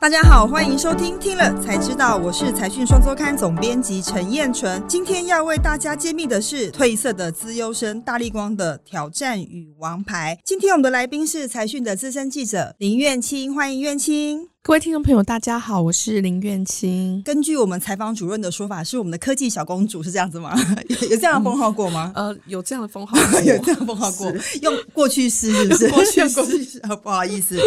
大家好，欢迎收听《听了才知道》，我是财讯双周刊总编辑陈燕纯。今天要为大家揭秘的是褪色的资优生大力光的挑战与王牌。今天我们的来宾是财讯的资深记者林苑清，欢迎苑清。各位听众朋友，大家好，我是林苑清。根据我们采访主任的说法，是我们的科技小公主，是这样子吗？有这样的封号过吗？呃，有这样的封号，有这样封号过，用过去式是不是？过去式，不好意思。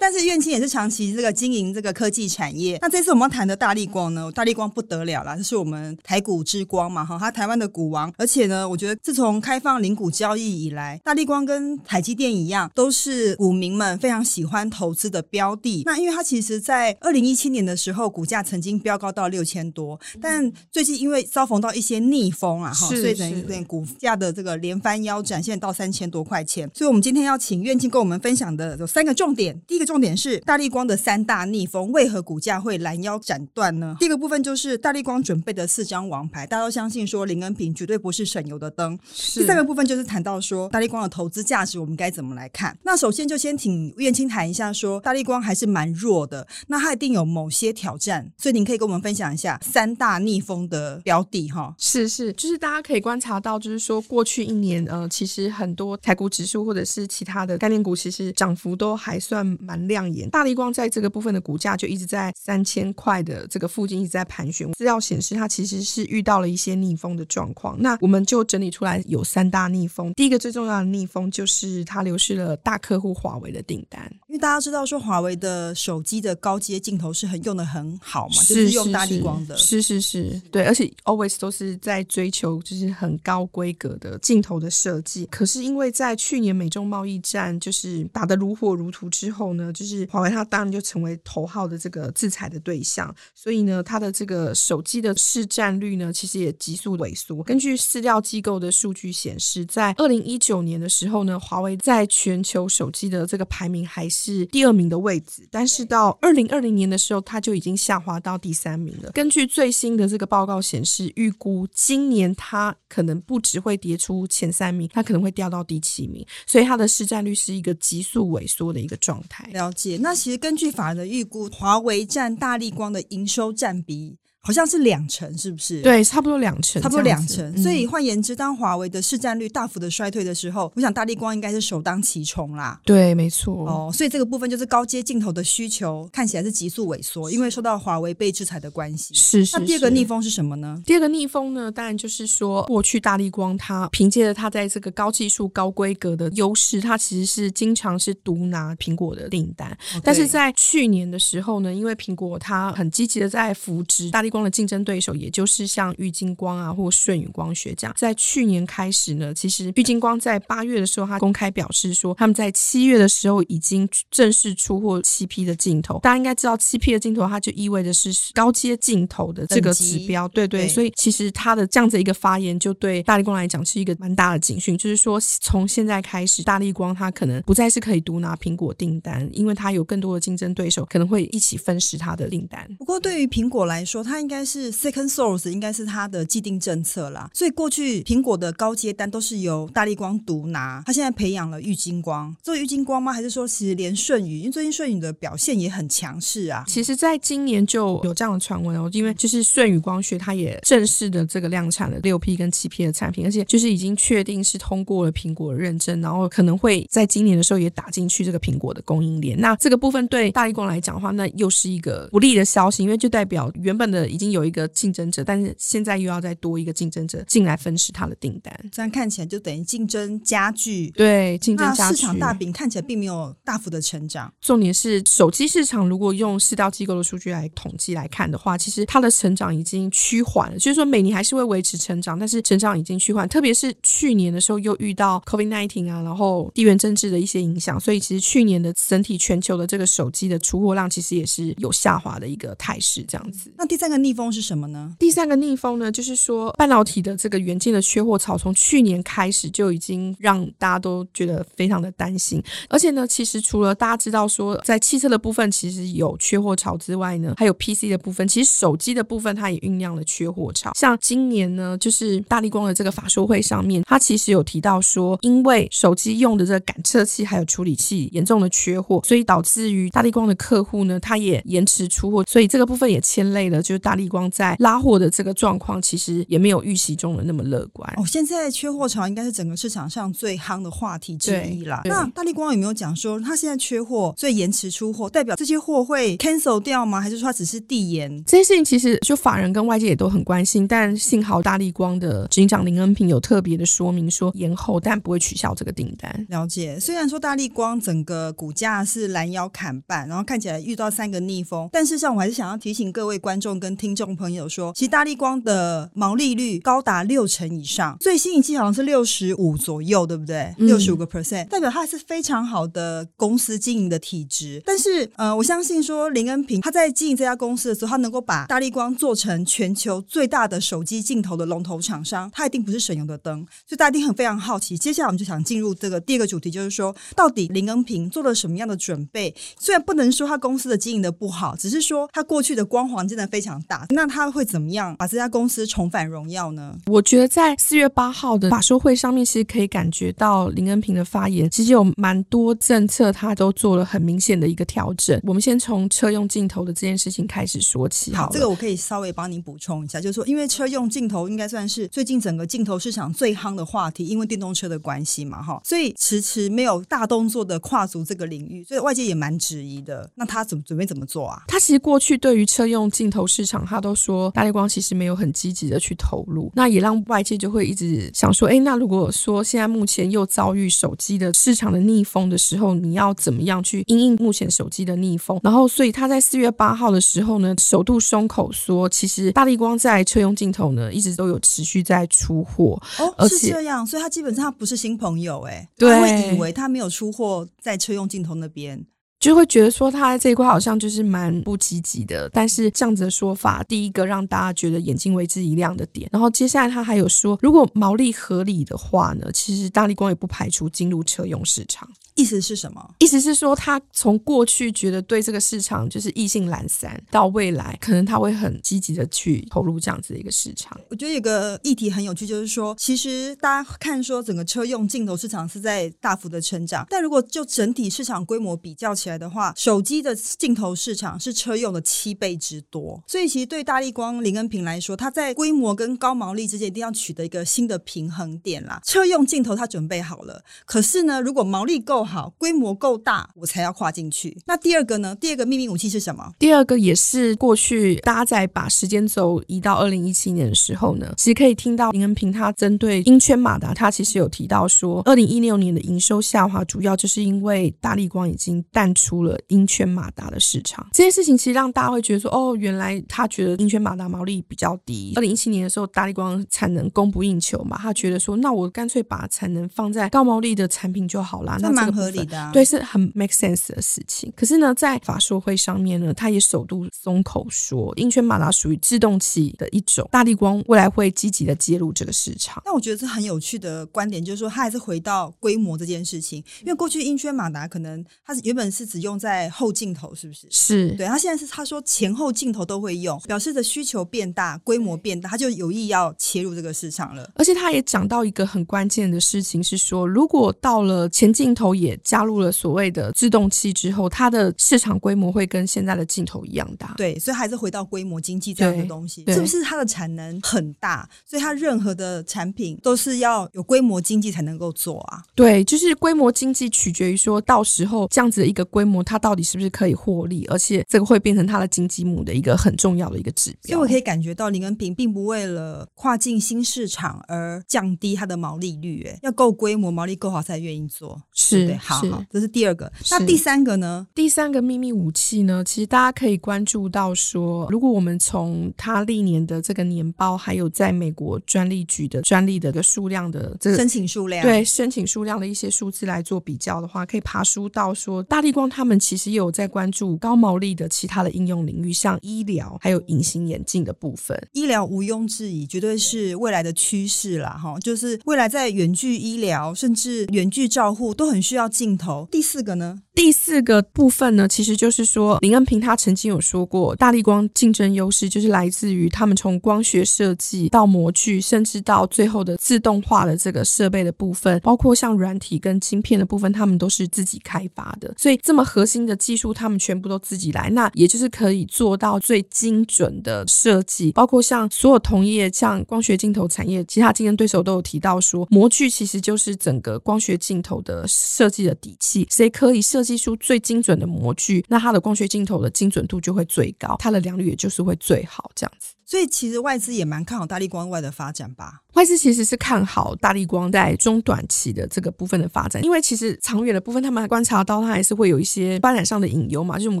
但是苑清也是长期这个经营这个科技产业。那这次我们要谈的大力光呢？大力光不得了啦，这是我们台股之光嘛，哈，它台湾的股王。而且呢，我觉得自从开放零股交易以来，大力光跟台积电一样，都是股民们非常喜欢投资的标的。那因为它其实在二零一七年的时候，股价曾经飙高到六千多，但最近因为遭逢到一些逆风啊，哈，所以等于股价的这个连番腰斩，现在到三千多块钱。所以我们今天要请苑静跟我们分享的有三个重点。第一个重点是大力光的三大逆风，为何股价会拦腰斩断呢？第一个部分就是大力光准备的四张王牌，大家都相信说林恩平绝对不是省油的灯。第三个部分就是谈到说大力光的投资价值，我们该怎么来看？那首先就先请苑青谈一下，说大力光还是蛮弱的。那它一定有某些挑战，所以您可以跟我们分享一下三大逆风的标的哈。是是，就是大家可以观察到，就是说过去一年，呃，其实很多台股指数或者是其他的概念股，其实涨幅都还算蛮亮眼。大力光在这个部分的股价就一直在三千块的这个附近一直在盘旋。资料显示，它其实是遇到了一些逆风的状况。那我们就整理出来有三大逆风。第一个最重要的逆风就是它流失了大客户华为的订单，因为大家知道说华为的手机的高阶镜头是很用的很好嘛，就是用大力光的，是是是，对，而且 always 都是在追求就是很高规格的镜头的设计。可是因为在去年美中贸易战就是打得如火如荼之后呢，就是华为它当然就成为头号的这个制裁的对象，所以呢，它的这个手机的市占率呢，其实也急速萎缩。根据饲料机构的数据显示，在二零一九年的时候呢，华为在全球手机的这个排名还是第二名的位置，但是到二零二零年的时候，它就已经下滑到第三名了。根据最新的这个报告显示，预估今年它可能不只会跌出前三名，它可能会掉到第七名，所以它的市占率是一个急速萎缩的一个状态。了解。那其实根据法人的预估，华为占大力光的营收占比。好像是两成，是不是？对，差不多两成，差不多两成。所以换言之，当华为的市占率大幅的衰退的时候，我想大力光应该是首当其冲啦。对，没错。哦，所以这个部分就是高阶镜头的需求看起来是急速萎缩，因为受到华为被制裁的关系。是是。那第二个逆风是什么呢？第二个逆风呢，当然就是说，过去大力光它凭借着它在这个高技术、高规格的优势，它其实是经常是独拿苹果的订单。但是在去年的时候呢，因为苹果它很积极的在扶植大力光的竞争对手。也就是像玉金光啊，或顺宇光学这样，在去年开始呢，其实玉金光在八月的时候，他公开表示说，他们在七月的时候已经正式出货七 P 的镜头。大家应该知道，七 P 的镜头，它就意味着是高阶镜头的这个指标，对对。所以其实他的这样子一个发言，就对大力光来讲是一个蛮大的警讯，就是说从现在开始，大力光它可能不再是可以独拿苹果订单，因为它有更多的竞争对手可能会一起分食它的订单。不过对于苹果来说，它应该是 second。Source 应该是它的既定政策啦，所以过去苹果的高阶单都是由大力光独拿。他现在培养了郁金光，做郁金光吗？还是说其实连顺宇？因为最近顺宇的表现也很强势啊。其实，在今年就有这样的传闻哦，因为就是顺宇光学，它也正式的这个量产了六 P 跟七 P 的产品，而且就是已经确定是通过了苹果认证，然后可能会在今年的时候也打进去这个苹果的供应链。那这个部分对大力光来讲的话，那又是一个不利的消息，因为就代表原本的已经有一个竞争者，但是现在又要再多一个竞争者进来分食他的订单，这样看起来就等于竞争加剧。对，竞争加剧。市场大饼看起来并没有大幅的成长。重点是手机市场，如果用市调机构的数据来统计来看的话，其实它的成长已经趋缓了。就是说每年还是会维持成长，但是成长已经趋缓。特别是去年的时候又遇到 COVID nineteen 啊，然后地缘政治的一些影响，所以其实去年的整体全球的这个手机的出货量其实也是有下滑的一个态势。这样子。那第三个逆风是什么呢？第三个逆风呢，就是说半导体的这个元件的缺货潮，从去年开始就已经让大家都觉得非常的担心。而且呢，其实除了大家知道说在汽车的部分其实有缺货潮之外呢，还有 PC 的部分，其实手机的部分它也酝酿了缺货潮。像今年呢，就是大力光的这个法说会上面，它其实有提到说，因为手机用的这个感测器还有处理器严重的缺货，所以导致于大力光的客户呢，他也延迟出货，所以这个部分也牵累了，就是大力光在拉货的这个状况，其实也没有预期中的那么乐观。哦，现在缺货潮应该是整个市场上最夯的话题之一啦。那大力光有没有讲说，他现在缺货，所以延迟出货，代表这些货会 cancel 掉吗？还是说他只是递延？这件事情其实就法人跟外界也都很关心，但幸好大力光的执行长林恩平有特别的说明说延后，但不会取消这个订单。了解，虽然说大力光整个股价是拦腰砍半，然后看起来遇到三个逆风，但事实上我还是想要提醒各位观众跟听众朋友说，其实大力光的毛利率高达六成以上，最新一期好像是六十五左右，对不对？嗯六十五个 percent，代表它是非常好的公司经营的体质。但是呃，我相信说林恩平他在经营这家公司的时候，他能够把大力光做成全球最大的手机镜头的龙头厂商，他一定不是省油的灯，所以大家一定很非常好奇。接下来我们就想进入这个第二个主题，就是说到底林恩平做了什么样的准备？虽然不能说他公司的经营的不好，只是说他过去的光环真的非常大。那他会怎么样把这家公司重返荣耀呢？我觉得在四月八号的法说会上面，其实可以感觉到林恩平的发言，其实有蛮多政策他都做了很明显的一个调整。我们先从车用镜头的这件事情开始说起好了。这个我可以稍微帮您补充一下，就是说，因为车用镜头应该算是最近整个镜头市场最夯的话题，因为电动车的关系嘛，哈，所以迟迟没有大动作的跨足这个领域，所以外界也蛮质疑的。那他怎么准备怎么做啊？他其实过去对于车用镜头市场，他都说大力光其实没有很积极的去投入，那也让外界就会一直想说，哎，那如果说现在目前又遭遇手机的市场的逆风的时候，你要怎么样去因应目前手机的逆风？然后，所以他在四月八号的时候呢，首度松口说，其实大力光在车用镜头呢一直都有持续在出货，哦，是这样，所以他基本上他不是新朋友、哎，对他会以为他没有出货在车用镜头那边。就会觉得说他在这一块好像就是蛮不积极的，但是这样子的说法，第一个让大家觉得眼睛为之一亮的点，然后接下来他还有说，如果毛利合理的话呢，其实大力光也不排除进入车用市场。意思是什么？意思是说，他从过去觉得对这个市场就是意兴懒散，到未来可能他会很积极的去投入这样子的一个市场。我觉得有个议题很有趣，就是说，其实大家看说整个车用镜头市场是在大幅的成长，但如果就整体市场规模比较起来来的话，手机的镜头市场是车用的七倍之多。所以其实对大力光、林恩平来说，它在规模跟高毛利之间一定要取得一个新的平衡点啦。车用镜头它准备好了，可是呢，如果毛利够好，规模够大，我才要跨进去。那第二个呢？第二个秘密武器是什么？第二个也是过去大家在把时间轴移到二零一七年的时候呢，其实可以听到林恩平他针对英圈马达，他其实有提到说，二零一六年的营收下滑，主要就是因为大力光已经淡出了英圈马达的市场。这件事情其实让大家会觉得说，哦，原来他觉得英圈马达毛利比较低。二零一七年的时候，大力光产能供不应求嘛，他觉得说，那我干脆把产能放在高毛利的产品就好啦。那蛮合理的、啊。对，是很 make sense 的事情。可是呢，在法说会上面呢，他也首度松口说，英圈马达属于制动器的一种，大力光未来会积极的介入这个市场。那我觉得这很有趣的观点，就是说，他还是回到规模这件事情。因为过去英圈马达可能它是原本是只用在后镜头，是不是？是对，他现在是他说前后镜头都会用，表示着需求变大，规模变大，他就有意要切入这个市场了。而且他也讲到一个很关键的事情，是说，如果到了前镜头也加入了所谓的自动器之后，它的市场规模会跟现在的镜头一样大。对，所以还是回到规模经济这样的东西，是不是它的产能很大，所以它任何的产品都是要有规模经济才能够做啊？对，就是规模经济取决于说到时候这样子的一个规模，它到底是不是可以获利，而且这个会变成它的经济母的一个很重要的一个指标。所以我可以感觉到林恩平并不为了跨境新市场而降低它的毛利率，哎，要够规模，毛利够好才愿意做。是对？好好，这是第二个。那第三个呢？第三个秘密武器呢，其实大家可以关注到说，如果我们从它历年的这个年报，还有在美国专利局的专利的个数量的这个申请数量，对申请数量的一些数字来做比较的话，可以爬书到说，大力光他们其实也有在关注高毛利的其他的应用领域，像医疗还有隐形眼镜的部分。医疗毋庸置疑，绝对是未来的趋势啦，哈，就是未来在远距医疗甚至远距照护都很需要镜头。第四个呢？第四个部分呢，其实就是说，林恩平他曾经有说过，大力光竞争优势就是来自于他们从光学设计到模具，甚至到最后的自动化的这个设备的部分，包括像软体跟晶片的部分，他们都是自己开发的。所以这么核心的技术，他们全部都自己来，那也就是可以做到最精准的设计，包括像所有同业，像光学镜头产业，其他竞争对手都有提到说，模具其实就是整个光学镜头的设计的底气，谁可以设技术最精准的模具，那它的光学镜头的精准度就会最高，它的良率也就是会最好，这样子。所以其实外资也蛮看好大力光外的发展吧。外资其实是看好大力光在中短期的这个部分的发展，因为其实长远的部分，他们还观察到它还是会有一些发展上的隐忧嘛。就是我们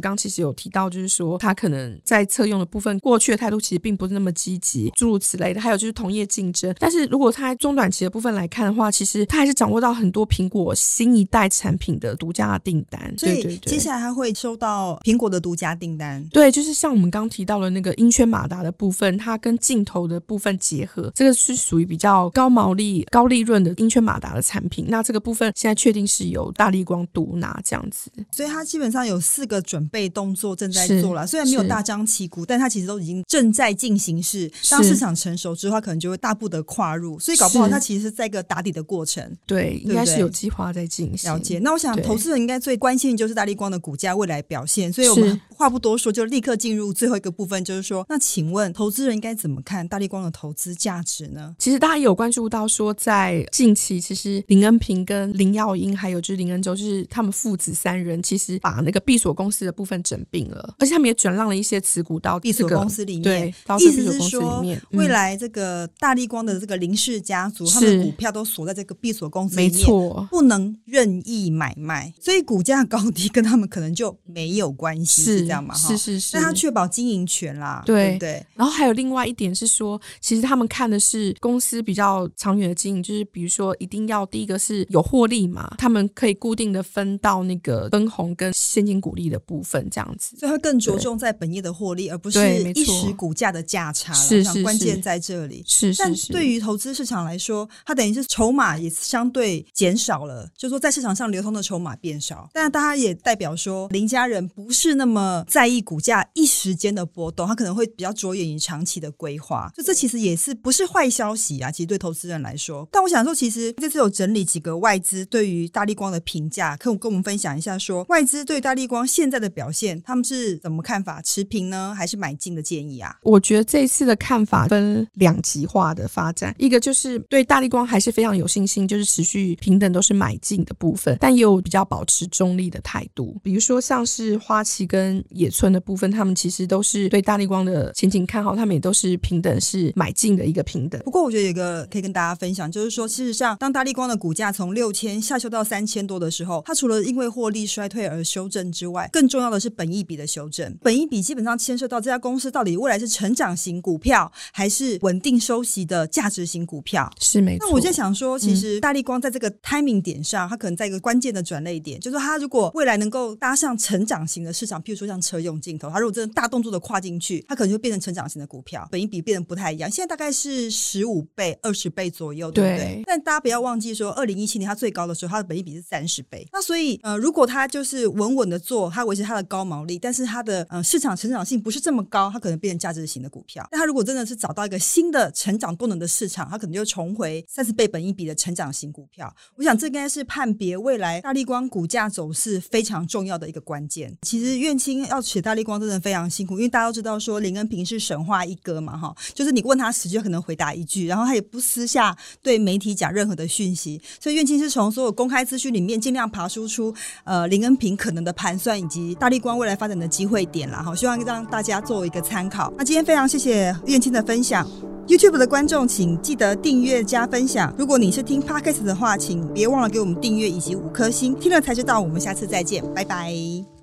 刚刚其实有提到，就是说它可能在测用的部分，过去的态度其实并不是那么积极，诸如此类的。还有就是同业竞争，但是如果它在中短期的部分来看的话，其实它还是掌握到很多苹果新一代产品的独家的订单。所以接下来它会收到苹果的独家订单。对，就是像我们刚提到的那个英圈马达的部分，它跟镜头的部分结合，这个是属于比较高毛利、高利润的英圈马达的产品。那这个部分现在确定是由大力光独拿这样子，所以它基本上有四个准备动作正在做了。虽然没有大张旗鼓，但它其实都已经正在进行式。当市场成熟之后，它可能就会大步的跨入。所以搞不好它其实是在一个打底的过程。对，应该是有计划在进行。了解。那我想投资人应该最关心的就是大力光的股价未来表现。所以我们话不多说，就立刻进入最后一个部分，就是说，那请问投资人应该怎么看大力光的投资价值呢？其实大家有关注到说，在近期，其实林恩平跟林耀英，还有就是林恩洲，就是他们父子三人，其实把那个闭锁公司的部分整并了，而且他们也转让了一些持股到闭锁公司里面。对，意思是说，未来这个大力光的这个林氏家族，他们的股票都锁在这个闭锁公司里面，没错，不能任意买卖，所以股价高低跟他们可能就没有关系，是这样吗？是是是，那他确保经营权啦，对对。然后还有另外一点是说，其实他们看的是公司比较长远的经营，就是比如说一定要第一个是有获利嘛，他们可以固定的分到那个分红跟现金股利的部分，这样子，所以它更着重在本业的获利，而不是一时股价的价差。是是关键在这里。是但对于投资市场来说，它等于是筹码也相对减少了，就说在市场上流通的筹码变少。但大家也代表说，林家人不是那么在意股价一时间的波动，他可能会比较着眼于长期的规划。就这其实也是不是坏消息啊？其实对投资人来说，但我想说，其实这次有整理几个外资对于大力光的评价，可跟我们分享一下，说外资对大力光现在的表现，他们是怎么看法？持平呢，还是买进的建议啊？我觉得这次的看法分两极化的发展，一个就是对大力光还是非常有信心，就是持续平等都是买进的部分，但也有比较保持中立的态度。比如说像是花旗跟野村的部分，他们其实都是对大力光的前景看好，他们也都是平等是买进的一个平等。不过我觉得有一个可以跟大家分享，就是说事实上，当大力光的股价从六千下修到三千多的时候，它除了因为获利衰退而修正之外，更重要的是本益比的修正。本益比基本上牵涉到这家公司到底未来是成长型股票还是稳定收息的价值型股票，是没错。那我就想说，其实大力光在这个 timing 点上，它可能在一个关键的转类点，就是说它如果未来能够搭上成长型的市场，譬如说像车用镜头，它如果真的大动作的跨进去，它可能就变成成长型的股票，本益比变得不太一样。现在大概是十五倍、二十倍左右，对不对？但大家不要忘记说，二零一七年它最高的时候，它的本益比是三十倍。那所以呃，如果它就是稳稳的做，它维持它的高毛利，但是它的呃市场成长性不是这么高，它可能变成价值型的股票。那它如果真的是找到一个新的成长动能的市场，它可能就重回三十倍本益比的成长型股票。我想这应该是判别未来大力光股价走势非常重要的一个关键。其实苑青要写大力光真的非常辛苦，因为大家都知道说林恩平是神话一哥嘛，哈，就是你问他十句可能回答一句，然后他也不私下对媒体讲任何的讯息，所以苑青是从所有公开资讯里面尽量爬输出呃林恩平可能的盘算以及大力光未来发展的机会点啦，哈，希望让大家作为一个参考。那今天非常谢谢苑青的分享。YouTube 的观众，请记得订阅加分享。如果你是听 Podcast 的话，请别忘了给我们订阅以及五颗星，听了才知道。我们下次再见，拜拜。